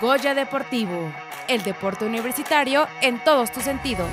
Goya Deportivo, el deporte universitario en todos tus sentidos.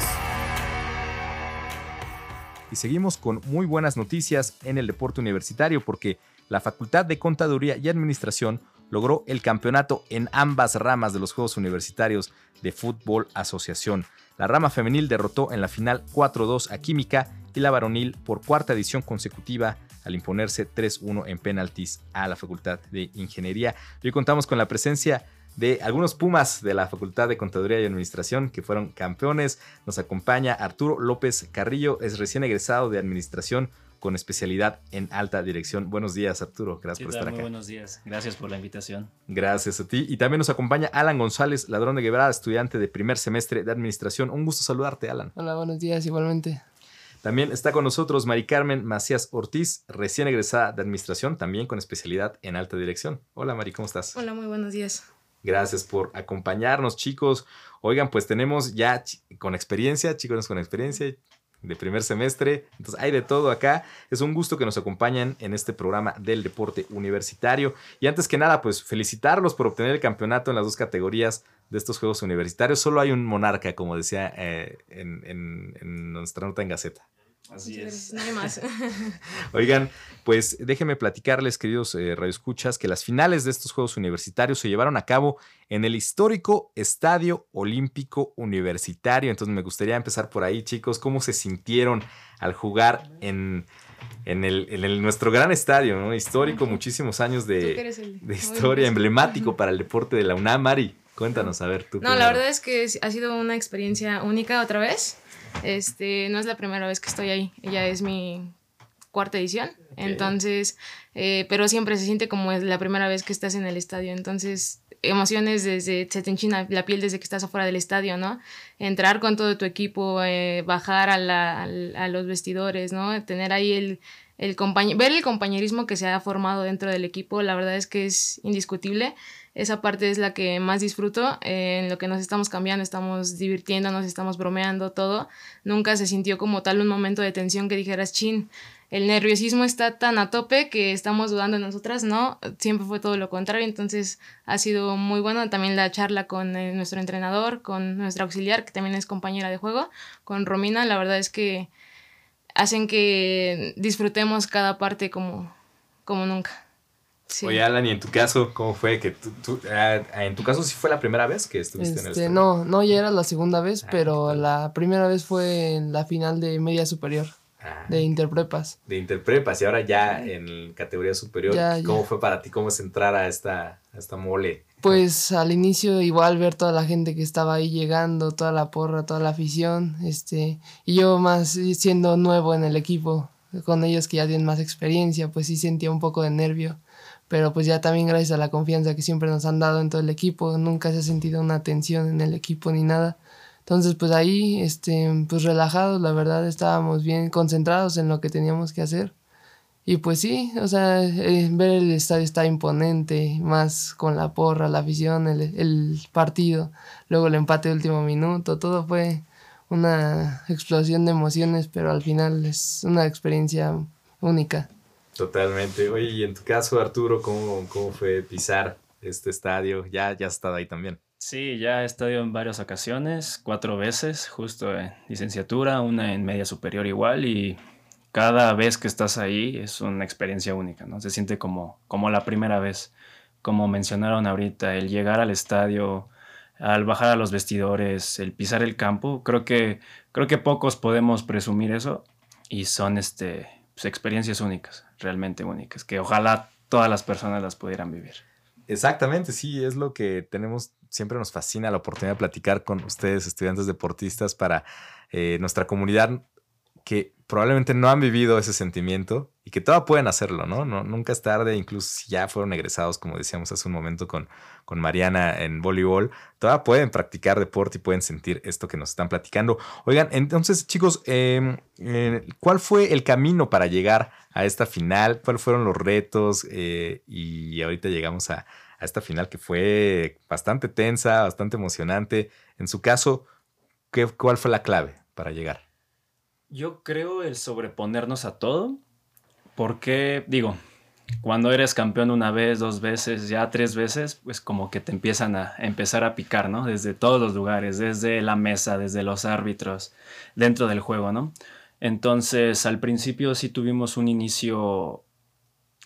Y seguimos con muy buenas noticias en el deporte universitario porque la Facultad de Contaduría y Administración logró el campeonato en ambas ramas de los Juegos Universitarios de Fútbol Asociación. La rama femenil derrotó en la final 4-2 a Química y la varonil por cuarta edición consecutiva al imponerse 3-1 en penaltis a la Facultad de Ingeniería. Hoy contamos con la presencia de algunos Pumas de la Facultad de Contaduría y Administración que fueron campeones. Nos acompaña Arturo López Carrillo, es recién egresado de Administración con especialidad en alta dirección. Buenos días, Arturo. Gracias por estar acá. Muy buenos días. Gracias por la invitación. Gracias a ti. Y también nos acompaña Alan González, ladrón de Guevara, estudiante de primer semestre de Administración. Un gusto saludarte, Alan. Hola, buenos días, igualmente. También está con nosotros Mari Carmen Macías Ortiz, recién egresada de Administración, también con especialidad en alta dirección. Hola, Mari, ¿cómo estás? Hola, muy buenos días. Gracias por acompañarnos, chicos. Oigan, pues tenemos ya con experiencia, chicos con experiencia de primer semestre. Entonces hay de todo acá. Es un gusto que nos acompañen en este programa del deporte universitario. Y antes que nada, pues felicitarlos por obtener el campeonato en las dos categorías de estos Juegos Universitarios. Solo hay un monarca, como decía eh, en, en nuestra nota en Gaceta. Así es. No hay más. Oigan, pues déjenme platicarles, queridos eh, radioescuchas, que las finales de estos Juegos Universitarios se llevaron a cabo en el histórico Estadio Olímpico Universitario. Entonces me gustaría empezar por ahí, chicos, cómo se sintieron al jugar en, en, el, nuestro gran estadio, ¿no? Histórico, muchísimos años de, de historia, emblemático para el deporte de la UNAM. Mari, cuéntanos, a ver, tú. No, la verdad es que ha sido una experiencia única otra vez. Este, no es la primera vez que estoy ahí, ya es mi cuarta edición, entonces, eh, pero siempre se siente como es la primera vez que estás en el estadio, entonces emociones desde, se te enchina la piel desde que estás afuera del estadio, ¿no? Entrar con todo tu equipo, eh, bajar a, la, a, los vestidores, ¿no? Tener ahí el, el ver el compañerismo que se ha formado dentro del equipo, la verdad es que es indiscutible esa parte es la que más disfruto, eh, en lo que nos estamos cambiando, estamos divirtiéndonos, estamos bromeando, todo. Nunca se sintió como tal un momento de tensión que dijeras, chin, el nerviosismo está tan a tope que estamos dudando en nosotras, ¿no? Siempre fue todo lo contrario, entonces ha sido muy bueno también la charla con eh, nuestro entrenador, con nuestra auxiliar, que también es compañera de juego, con Romina, la verdad es que hacen que disfrutemos cada parte como, como nunca. Oye, Alan, ¿y en tu caso cómo fue? que tú, ah, En tu caso sí fue la primera vez que estuviste en el este, No, no, ya era la segunda vez, ah, pero la primera vez fue en la final de media superior. Ah. de Interprepas. De Interprepas, y ahora ya en categoría superior, ¿cómo fue para ti? ¿Cómo es entrar a esta, a esta mole? Pues al inicio igual ver toda la gente que estaba ahí llegando, toda la porra, toda la afición, este, y yo más siendo nuevo en el equipo, con ellos que ya tienen más experiencia, pues sí sentía un poco de nervio pero pues ya también gracias a la confianza que siempre nos han dado en todo el equipo, nunca se ha sentido una tensión en el equipo ni nada. Entonces pues ahí, este, pues relajados, la verdad estábamos bien concentrados en lo que teníamos que hacer. Y pues sí, o sea, eh, ver el estadio está imponente, más con la porra, la afición, el, el partido, luego el empate de último minuto, todo fue una explosión de emociones, pero al final es una experiencia única. Totalmente. Oye, y en tu caso, Arturo, ¿cómo, cómo fue pisar este estadio? Ya, ya has estado ahí también. Sí, ya he estado en varias ocasiones, cuatro veces, justo en licenciatura, una en media superior igual, y cada vez que estás ahí es una experiencia única, ¿no? Se siente como, como la primera vez. Como mencionaron ahorita, el llegar al estadio, al bajar a los vestidores, el pisar el campo, creo que, creo que pocos podemos presumir eso y son este, pues, experiencias únicas, realmente únicas, que ojalá todas las personas las pudieran vivir. Exactamente, sí, es lo que tenemos, siempre nos fascina la oportunidad de platicar con ustedes, estudiantes deportistas, para eh, nuestra comunidad que probablemente no han vivido ese sentimiento y que todavía pueden hacerlo, ¿no? ¿no? Nunca es tarde, incluso si ya fueron egresados, como decíamos hace un momento con, con Mariana en voleibol, todavía pueden practicar deporte y pueden sentir esto que nos están platicando. Oigan, entonces chicos, em, eh, ¿cuál fue el camino para llegar a esta final? ¿Cuáles fueron los retos? Eh, y ahorita llegamos a, a esta final que fue bastante tensa, bastante emocionante. En su caso, ¿qué, ¿cuál fue la clave para llegar? Yo creo el sobreponernos a todo, porque digo, cuando eres campeón una vez, dos veces, ya tres veces, pues como que te empiezan a, empezar a picar, ¿no? Desde todos los lugares, desde la mesa, desde los árbitros, dentro del juego, ¿no? Entonces, al principio sí tuvimos un inicio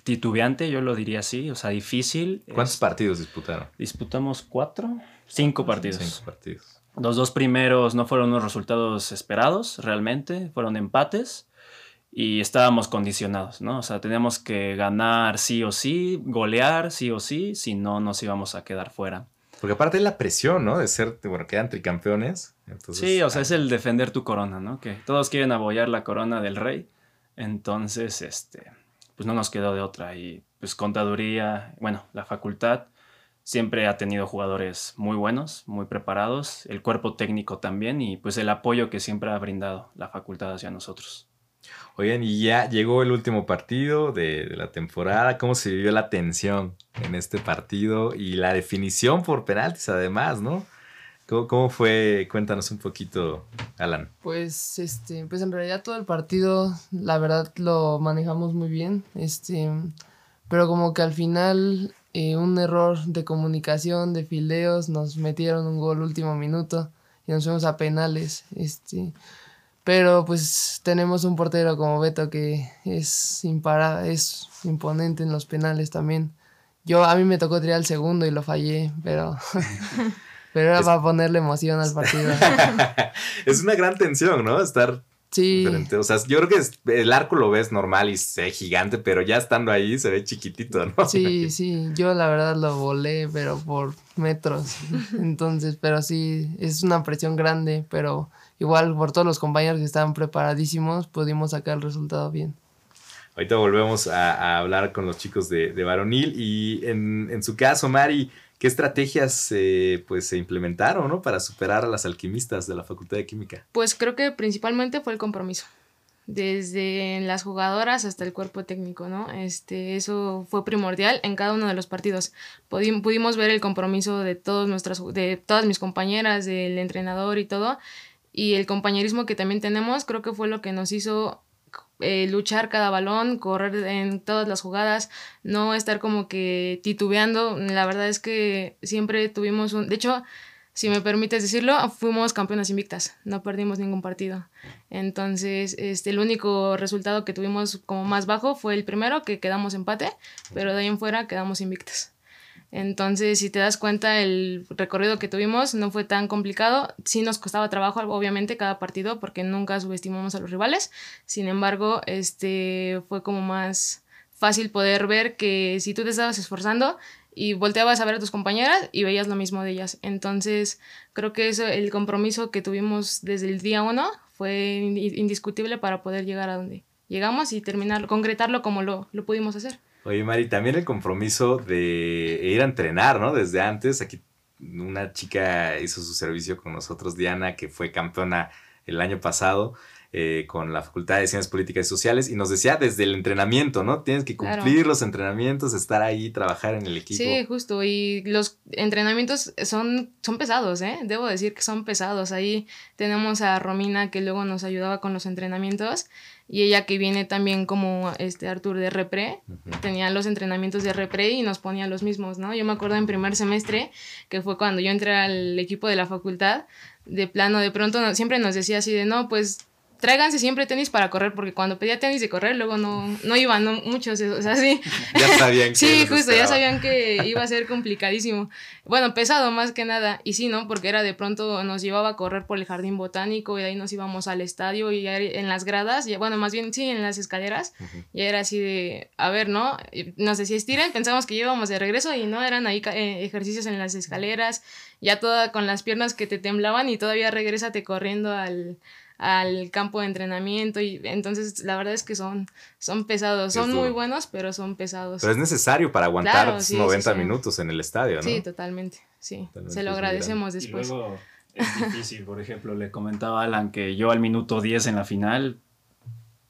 titubeante, yo lo diría así, o sea, difícil. ¿Cuántos partidos disputaron? Disputamos cuatro, cinco partidos. Cinco partidos. Los dos primeros no fueron unos resultados esperados, realmente, fueron empates y estábamos condicionados, ¿no? O sea, teníamos que ganar sí o sí, golear sí o sí, si no nos íbamos a quedar fuera. Porque aparte de la presión, ¿no? De ser, bueno, quedan tricampeones. sí, o sea, es el defender tu corona, ¿no? Que todos quieren apoyar la corona del rey. Entonces, este, pues no nos quedó de otra. Y pues contaduría, bueno, la facultad siempre ha tenido jugadores muy buenos, muy preparados, el cuerpo técnico también y pues el apoyo que siempre ha brindado la facultad hacia nosotros. Oigan, y ya llegó el último partido de, la temporada. ¿Cómo se vivió la tensión en este partido? Y la definición por penaltis, además, ¿no? ¿Cómo, fue? Cuéntanos un poquito, Alan. Pues, este, pues en realidad todo el partido, la verdad, lo manejamos muy bien. Este, pero como que al final, eh, un error de comunicación, de fileos, nos metieron un gol último minuto y nos fuimos a penales. Este, pero pues tenemos un portero como Beto que es imparable, es imponente en los penales también. Yo a mí me tocó tirar el segundo y lo fallé, pero pero era para ponerle emoción al partido. es una gran tensión, ¿no? Estar Sí. O sea, yo creo que el arco lo ves normal y se ve gigante, pero ya estando ahí se ve chiquitito, ¿no? Sí, sí. Yo la verdad lo volé, pero por metros. Entonces, pero sí, es una presión grande, pero igual por todos los compañeros que estaban preparadísimos, pudimos sacar el resultado bien. Ahorita volvemos a, hablar con los chicos de, de Varonil y en, en, su caso, Mari, ¿qué estrategias pues, se implementaron ¿no? para superar a las alquimistas de la Facultad de Química? Pues creo que principalmente fue el compromiso desde las jugadoras hasta el cuerpo técnico, ¿no? Este, eso fue primordial en cada uno de los partidos. pudimos ver el compromiso de, todos nuestras, de todas mis compañeras, del entrenador y todo, y el compañerismo que también tenemos creo que fue lo que nos hizo eh, luchar cada balón, correr en todas las jugadas, no estar como que titubeando. La verdad es que siempre tuvimos un... De hecho, si me permites decirlo, fuimos campeonas invictas, no perdimos ningún partido. Entonces, este, el único resultado que tuvimos como más bajo fue el primero, que quedamos empate, pero de ahí en fuera quedamos invictas. Entonces, si te das cuenta, el recorrido que tuvimos no fue tan complicado. Sí nos costaba trabajo, obviamente, cada partido, porque nunca subestimamos a los rivales. Sin embargo, este fue como más fácil poder ver que si tú te estabas esforzando y volteabas a ver a tus compañeras y veías lo mismo de ellas. Entonces, creo que eso, el compromiso que tuvimos desde el día uno fue indiscutible para poder llegar a donde llegamos y terminarlo, concretarlo como lo, lo pudimos hacer. Oye, Mari, también el compromiso de ir a entrenar, ¿no? Desde antes, aquí una chica hizo su servicio con nosotros, Diana, que fue campeona el año pasado. Eh, con la Facultad de Ciencias Políticas y Sociales y nos decía desde el entrenamiento, ¿no? Tienes que cumplir los entrenamientos, estar ahí, trabajar en el equipo. Sí, justo, y los entrenamientos son, son pesados, ¿eh? Debo decir que son pesados. Ahí tenemos a Romina que luego nos ayudaba con los entrenamientos y ella que viene también como este Artur de Repre, tenía los entrenamientos de Repre y nos ponía los mismos, ¿no? Yo me acuerdo en primer semestre, que fue cuando yo entré al equipo de la facultad, de plano, de pronto siempre nos decía así de, no, pues tráiganse siempre tenis para correr, porque cuando pedía tenis de correr, luego no, no iban no, muchos, o sea, sí. Ya sabían que Sí, justo, ya sabían que iba a ser complicadísimo. Bueno, pesado más que nada, y sí, ¿no? Porque era de pronto nos llevaba a correr por el jardín botánico y de ahí nos íbamos al estadio y en las gradas, y, bueno, más bien sí, en las escaleras, y era así de, a ver, ¿no? Nos decía estiren, pensamos que íbamos de regreso y no, eran ahí eh, ejercicios en las escaleras, ya toda con las piernas que te temblaban y todavía regrésate corriendo al al campo de entrenamiento y entonces la verdad es que son, son pesados, son muy buenos, pero son pesados. Pero es necesario para aguantar 90 minutos en el estadio, ¿no? Sí, totalmente, sí, se lo agradecemos después. Y luego es difícil, por ejemplo, le comentaba a Alan que yo al minuto 10 en la final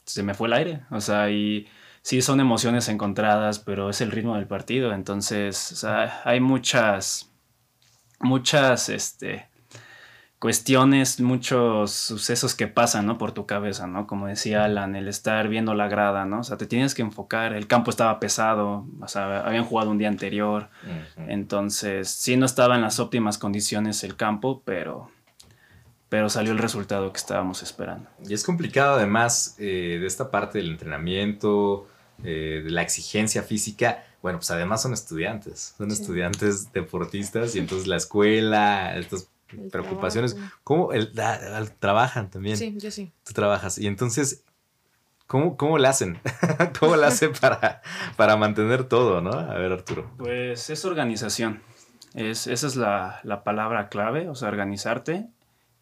se me fue el aire, o sea, y sí son emociones encontradas, pero es el ritmo del partido, entonces, o sea, hay muchas, muchas, este, cuestiones, muchos sucesos que pasan, ¿no? Por tu cabeza, ¿no? Como decía Alan, el estar viendo la grada, ¿no? O sea, te tienes que enfocar, el campo estaba pesado, o sea, habían jugado un día anterior, entonces sí no estaba en las óptimas condiciones el campo, pero, pero salió el resultado que estábamos esperando. Y es complicado además eh, de esta parte del entrenamiento, eh, de la exigencia física, bueno, pues además son estudiantes, son estudiantes deportistas y entonces la escuela, preocupaciones. ¿Cómo el, trabajan también? Sí, yo sí. Tú trabajas. Y entonces, ¿cómo, cómo le hacen? ¿Cómo le hacen para, para mantener todo, no? A ver, Arturo. Pues es organización. Es, esa es la, la palabra clave, o sea, organizarte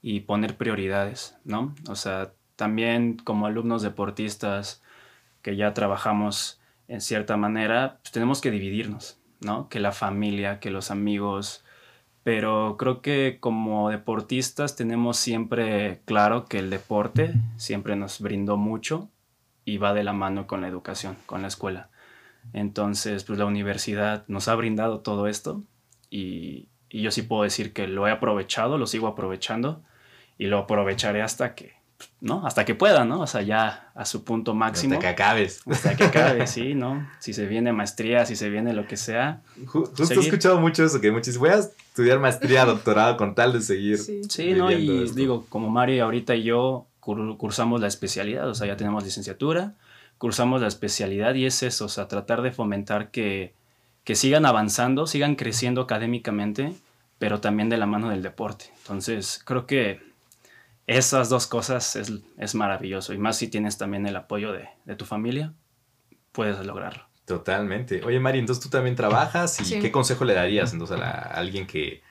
y poner prioridades, ¿no? O sea, también como alumnos deportistas que ya trabajamos en cierta manera, pues tenemos que dividirnos, ¿no? Que la familia, que los amigos, pero creo que como deportistas tenemos siempre claro que el deporte siempre nos brindó mucho y va de la mano con la educación, con la escuela. Entonces, pues la universidad nos ha brindado todo esto y, y yo sí puedo decir que lo he aprovechado, lo sigo aprovechando y lo aprovecharé hasta que ¿no? Hasta que pueda, ¿no? O sea, ya a su punto máximo. Hasta que acabes. Hasta que acabe, sí, ¿no? Si se viene maestría, si se viene lo que sea. Justo he escuchado mucho eso, que muchos voy a estudiar maestría, doctorado, con tal de seguir. Sí, ¿no? Y digo, como Mario ahorita y yo cursamos la especialidad, o sea, ya tenemos licenciatura, cursamos la especialidad y es eso, o sea, tratar de fomentar que, que sigan avanzando, sigan creciendo académicamente, pero también de la mano del deporte. Entonces, creo que esas dos cosas es, maravilloso. Y más si tienes también el apoyo de, tu familia, puedes lograrlo. Totalmente. Oye, Mari, entonces tú también trabajas y ¿qué consejo le darías entonces a, alguien que,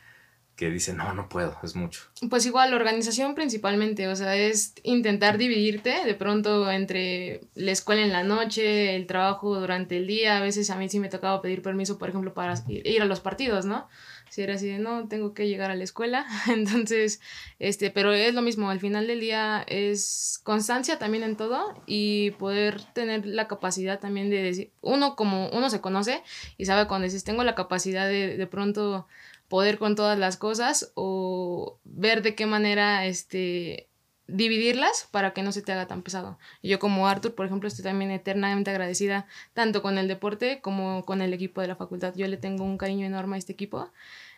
que, dice, no, no puedo, es mucho? Pues igual, la organización principalmente, o sea, es intentar dividirte de pronto entre la escuela en la noche, el trabajo durante el día. A veces a mí sí me tocaba pedir permiso, por ejemplo, para ir a los partidos, ¿no? Si era así de no, tengo que llegar a la escuela, entonces, este, pero es lo mismo, al final del día es constancia también en todo y poder tener la capacidad también de decir, uno como uno se conoce y sabe cuando dices, tengo la capacidad de de pronto poder con todas las cosas o ver de qué manera, este, dividirlas para que no se te haga tan pesado. Y yo como Arthur, por ejemplo, estoy también eternamente agradecida tanto con el deporte como con el equipo de la facultad. Yo le tengo un cariño enorme a este equipo.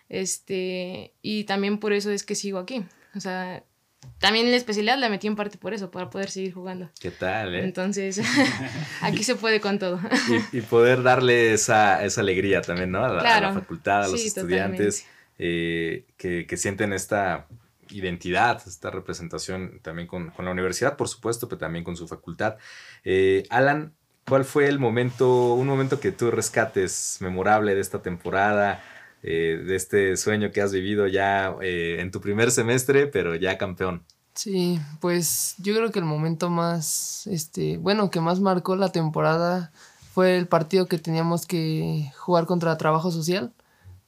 Este, y también por eso es que sigo aquí. O sea, también la especialidad la metí en parte por eso, para poder seguir jugando. ¿Qué tal, eh? Entonces, aquí se puede con todo. y, poder darle esa, esa, alegría también, ¿no? A la, facultad, a los estudiantes eh, que, que sienten esta identidad, esta representación también con, con, la universidad, por supuesto, pero también con su facultad. Eh, Alan, ¿cuál fue el momento, un momento que tú rescates memorable de esta temporada, eh, de este sueño que has vivido ya eh, en tu primer semestre, pero ya campeón? Sí, pues yo creo que el momento más, este, bueno, que más marcó la temporada fue el partido que teníamos que jugar contra Trabajo Social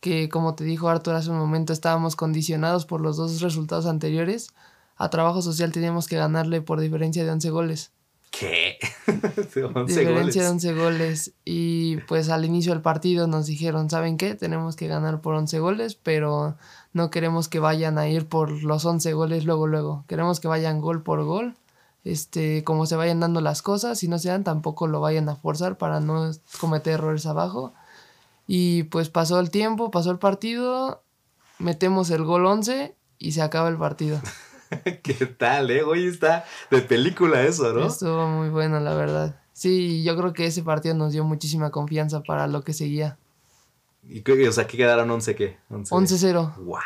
que como te dijo Arthur hace un momento, estábamos condicionados por los dos resultados anteriores. A trabajo social teníamos que ganarle por diferencia de 11 goles. ¿Qué? 11 diferencia de 11 goles. Y pues al inicio del partido nos dijeron, ¿saben qué? Tenemos que ganar por 11 goles, pero no queremos que vayan a ir por los 11 goles luego, luego. Queremos que vayan gol por gol. Este, como se vayan dando las cosas, si no se dan, tampoco lo vayan a forzar para no cometer errores abajo. Y pues pasó el tiempo, pasó el partido, metemos el gol 11 y se acaba el partido. ¿Qué tal, eh? Hoy está de película eso, ¿no? Estuvo muy bueno, la verdad. Sí, yo creo que ese partido nos dio muchísima confianza para lo que seguía. ¿Y o sea, ¿qué quedaron 11 qué? 11-0. ¡Wow!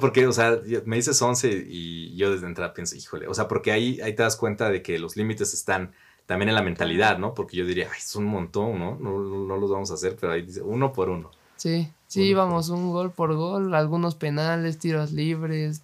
porque, o sea, me dices 11 y yo desde entrada pienso, híjole, o sea, porque ahí, ahí te das cuenta de que los límites están también en la mentalidad, ¿no? Porque yo diría, ay, es un montón, ¿no? ¿no? No, los vamos a hacer, pero ahí dice uno por uno. Sí, sí, íbamos un gol por gol, algunos penales, tiros libres,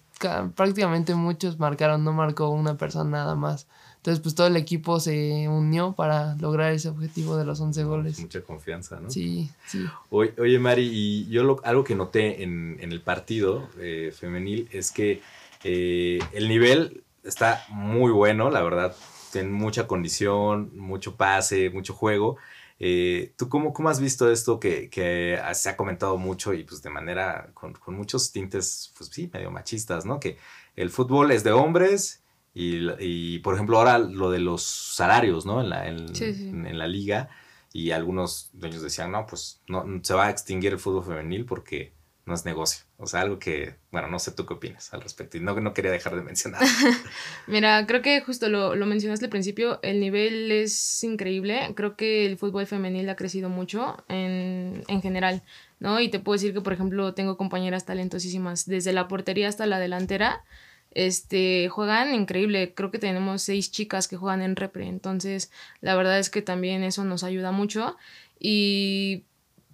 prácticamente muchos marcaron, no marcó una persona nada más. Entonces, pues todo el equipo se unió para lograr ese objetivo de los 11 goles. Mucha confianza, ¿no? Sí, sí. Oye, oye Mari, y yo algo que noté en, el partido eh, femenil es que eh, el nivel está muy bueno, la verdad tienen mucha condición, mucho pase, mucho juego. Eh, ¿Tú cómo, cómo has visto esto que, que, se ha comentado mucho y pues de manera con, con, muchos tintes, pues sí, medio machistas, ¿no? Que el fútbol es de hombres y, y por ejemplo ahora lo de los salarios, ¿no? En la, en, Sí, sí. en, en la liga y algunos dueños decían, no, pues no, se va a extinguir el fútbol femenil porque no es negocio. O sea, algo que, bueno, no sé tú qué opinas al respecto. Y no, no quería dejar de mencionar. Mira, creo que justo lo, lo mencionaste al principio, el nivel es increíble. Creo que el fútbol femenil ha crecido mucho en, en general, ¿no? Y te puedo decir que, por ejemplo, tengo compañeras talentosísimas, desde la portería hasta la delantera, este, juegan increíble. Creo que tenemos seis chicas que juegan en repre. Entonces, la verdad es que también eso nos ayuda mucho. Y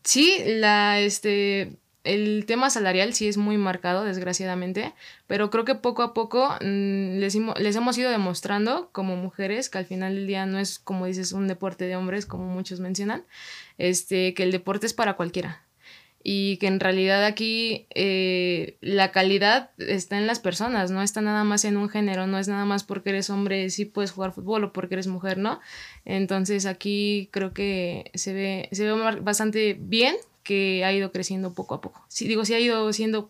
sí, la, este, el tema salarial sí es muy marcado, desgraciadamente, pero creo que poco a poco mmm, les, les, hemos ido demostrando como mujeres que al final del día no es, como dices, un deporte de hombres, como muchos mencionan, este, que el deporte es para cualquiera. Y que en realidad aquí eh, la calidad está en las personas, no está nada más en un género, no es nada más porque eres hombre sí puedes jugar fútbol o porque eres mujer, ¿no? Entonces aquí creo que se ve, se ve bastante bien que ha ido creciendo poco a poco. Sí, digo, sí ha ido siendo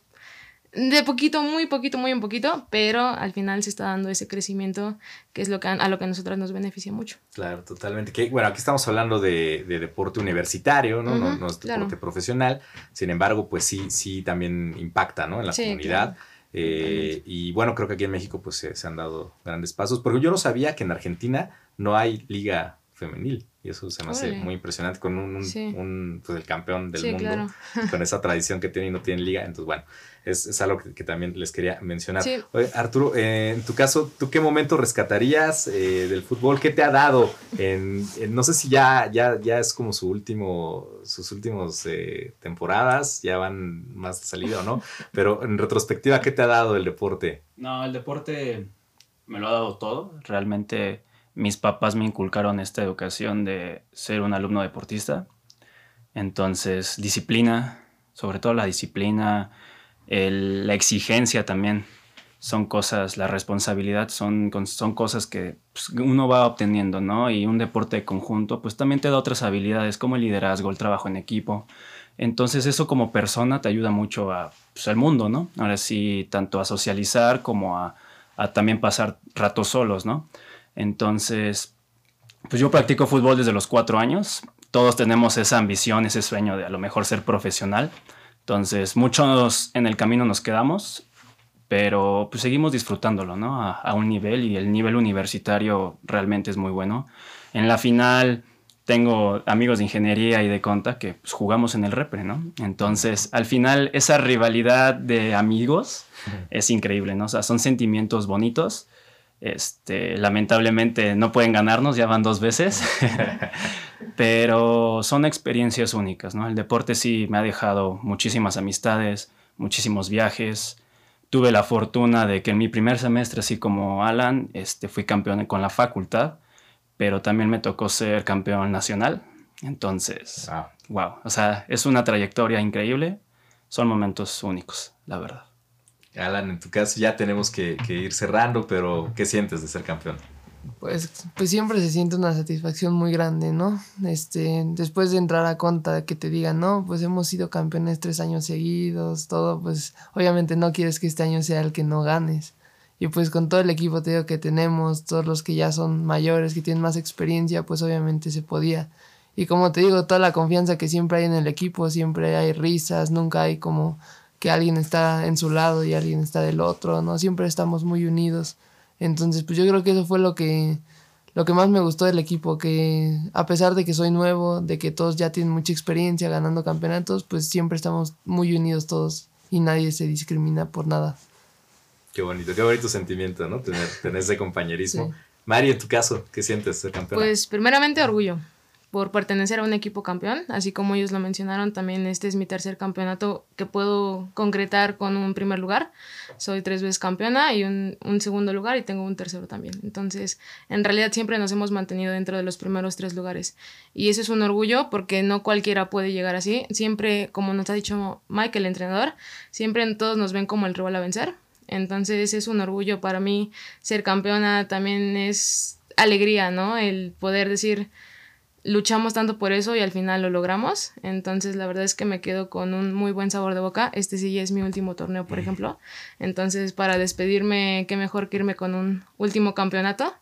de poquito, muy poquito, muy un poquito, pero al final se está dando ese crecimiento que es lo que a, a lo que a nosotras nos beneficia mucho. Claro, totalmente. Que, bueno, aquí estamos hablando de, de deporte universitario, ¿no? Uh -huh, no, no, es deporte claro. profesional. Sin embargo, pues sí, sí también impacta, ¿no? En la sí, comunidad. Claro. Eh, y bueno, creo que aquí en México pues se, se, han dado grandes pasos, porque yo no sabía que en Argentina no hay liga femenil. Y eso se me hace muy impresionante con un, un, sí. un, pues el campeón del sí, mundo, claro. con esa tradición que tiene y no tiene liga. Entonces, bueno, es, es algo que, que, también les quería mencionar. Oye, Arturo, eh, en tu caso, ¿tú qué momento rescatarías eh, del fútbol? ¿Qué te ha dado? En, en, no sé si ya, ya, ya es como su último, sus últimos eh, temporadas, ya van más de salida o no, pero en retrospectiva, ¿qué te ha dado el deporte? No, el deporte me lo ha dado todo. Realmente mis papás me inculcaron esta educación de ser un alumno deportista. Entonces, disciplina, sobre todo la disciplina, la exigencia también, son cosas, la responsabilidad son, son cosas que pues, uno va obteniendo, ¿no? Y un deporte de conjunto, pues también te da otras habilidades como el liderazgo, el trabajo en equipo. Entonces eso como persona te ayuda mucho a, pues, al mundo, ¿no? Ahora sí, tanto a socializar como a también pasar ratos solos, ¿no? Entonces, pues yo practico fútbol desde los cuatro años. Todos tenemos esa ambición, ese sueño de a lo mejor ser profesional. Entonces, muchos en el camino nos quedamos, pero pues seguimos disfrutándolo, ¿no? A, a, un nivel y el nivel universitario realmente es muy bueno. En la final tengo amigos de ingeniería y de conta que pues, jugamos en el repre, ¿no? Entonces, al final, esa rivalidad de amigos es increíble, ¿no? O sea, son sentimientos bonitos. Este, lamentablemente no pueden ganarnos, ya van dos veces, pero son experiencias únicas, ¿no? El deporte sí me ha dejado muchísimas amistades, muchísimos viajes, tuve la fortuna de que en mi primer semestre, así como Alan, este, fui campeón con la facultad, pero también me tocó ser campeón nacional. Entonces, wow. wow. O sea, es una trayectoria increíble. Son momentos únicos, la verdad. Alan, en tu caso ya tenemos que, ir cerrando, pero ¿qué sientes de ser campeón? Pues, pues siempre se siente una satisfacción muy grande, ¿no? Este, después de entrar a conta, que te digan, no, pues hemos sido campeones tres años seguidos, todo, pues obviamente no quieres que este año sea el que no ganes. Y pues con todo el equipo te digo que tenemos, todos los que ya son mayores, que tienen más experiencia, pues obviamente se podía. Y como te digo, toda la confianza que siempre hay en el equipo, siempre hay risas, nunca hay como que alguien está en su lado y alguien está del otro, ¿no? Siempre estamos muy unidos. Entonces, pues yo creo que eso fue lo que, lo que más me gustó del equipo, que a pesar de que soy nuevo, de que todos ya tienen mucha experiencia ganando campeonatos, pues siempre estamos muy unidos todos y nadie se discrimina por nada. Qué bonito, qué bonito sentimiento, ¿no? Tener, tener ese compañerismo. Sí. Mari, en tu caso, ¿qué sientes ser campeona? Pues primeramente orgullo por pertenecer a un equipo campeón, así como ellos lo mencionaron, también este es mi tercer campeonato que puedo concretar con un primer lugar. Soy tres veces campeona y un, un, segundo lugar y tengo un tercero también. Entonces, en realidad siempre nos hemos mantenido dentro de los primeros tres lugares. Y eso es un orgullo porque no cualquiera puede llegar así. Siempre, como nos ha dicho Mike, el entrenador, siempre todos nos ven como el rival a vencer. Entonces es un orgullo para mí ser campeona, también es alegría, ¿no? El poder decir luchamos tanto por eso y al final lo logramos. Entonces, la verdad es que me quedo con un muy buen sabor de boca. Este sí es mi último torneo, por ejemplo. Entonces, para despedirme, qué mejor que irme con un último campeonato.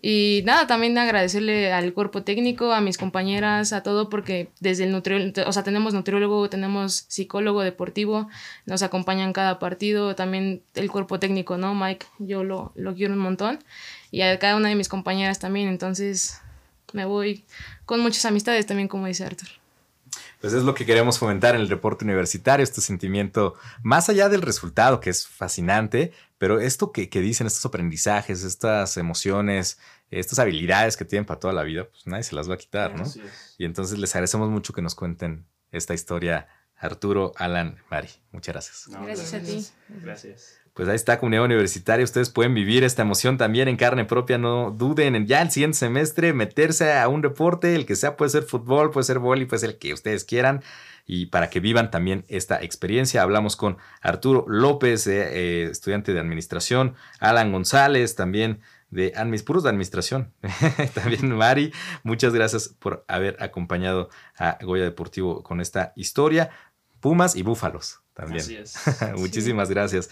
Y nada, también agradecerle al cuerpo técnico, a mis compañeras, a todo, porque desde el nutriólogo, o sea, tenemos nutriólogo, tenemos psicólogo deportivo, nos acompañan cada partido, también el cuerpo técnico, ¿no? Mike, yo lo, lo quiero un montón. Y a cada una de mis compañeras también, entonces me voy con muchas amistades también, como dice Arthur. Pues es lo que queremos fomentar en el reporte universitario, este sentimiento, más allá del resultado, que es fascinante, pero esto que, dicen, estos aprendizajes, estas emociones, estas habilidades que tienen para toda la vida, pues nadie se las va a quitar, ¿no? Y entonces les agradecemos mucho que nos cuenten esta historia, Arturo, Alan, Mari. Muchas gracias. gracias a ti. Gracias pues ahí está, comunidad universitaria. Ustedes pueden vivir esta emoción también en carne propia. No duden en ya el siguiente semestre meterse a un deporte, el que sea, puede ser fútbol, puede ser vóley, puede ser el que ustedes quieran. Y para que vivan también esta experiencia, hablamos con Arturo López, eh, eh, estudiante de administración, Alan González, también de Admis, puros de administración. también Mari, muchas gracias por haber acompañado a Goya Deportivo con esta historia. Pumas y Búfalos también. Así es. Muchísimas gracias.